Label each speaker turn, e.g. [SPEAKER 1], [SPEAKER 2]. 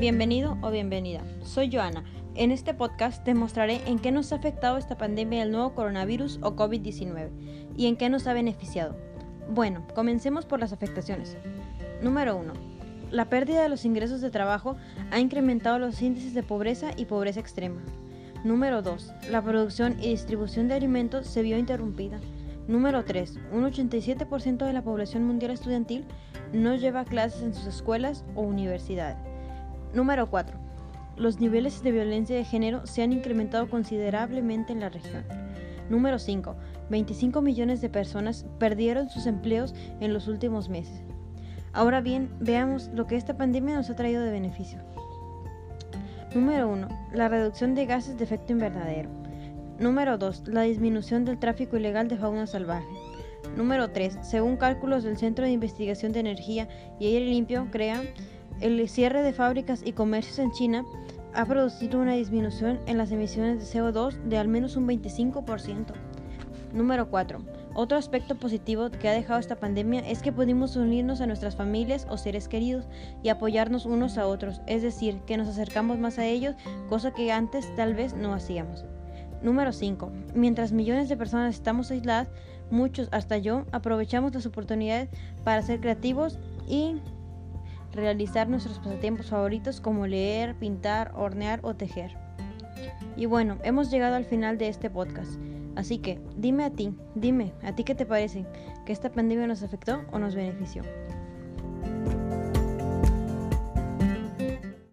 [SPEAKER 1] Bienvenido o bienvenida. Soy Joana. En este podcast te mostraré en qué nos ha afectado esta pandemia del nuevo coronavirus o COVID-19 y en qué nos ha beneficiado. Bueno, comencemos por las afectaciones. Número 1. La pérdida de los ingresos de trabajo ha incrementado los índices de pobreza y pobreza extrema. Número 2. La producción y distribución de alimentos se vio interrumpida. Número 3. Un 87% de la población mundial estudiantil no lleva clases en sus escuelas o universidades. Número 4. Los niveles de violencia de género se han incrementado considerablemente en la región. Número 5. 25 millones de personas perdieron sus empleos en los últimos meses. Ahora bien, veamos lo que esta pandemia nos ha traído de beneficio. Número 1. La reducción de gases de efecto invernadero. Número 2. La disminución del tráfico ilegal de fauna salvaje. Número 3. Según cálculos del Centro de Investigación de Energía y Aire Limpio, CREA, el cierre de fábricas y comercios en China ha producido una disminución en las emisiones de CO2 de al menos un 25%. Número 4. Otro aspecto positivo que ha dejado esta pandemia es que pudimos unirnos a nuestras familias o seres queridos y apoyarnos unos a otros, es decir, que nos acercamos más a ellos, cosa que antes tal vez no hacíamos. Número 5. Mientras millones de personas estamos aisladas, muchos, hasta yo, aprovechamos las oportunidades para ser creativos y realizar nuestros pasatiempos favoritos como leer, pintar, hornear o tejer. Y bueno, hemos llegado al final de este podcast. Así que dime a ti, dime, ¿a ti qué te parece? ¿Que esta pandemia nos afectó o nos benefició?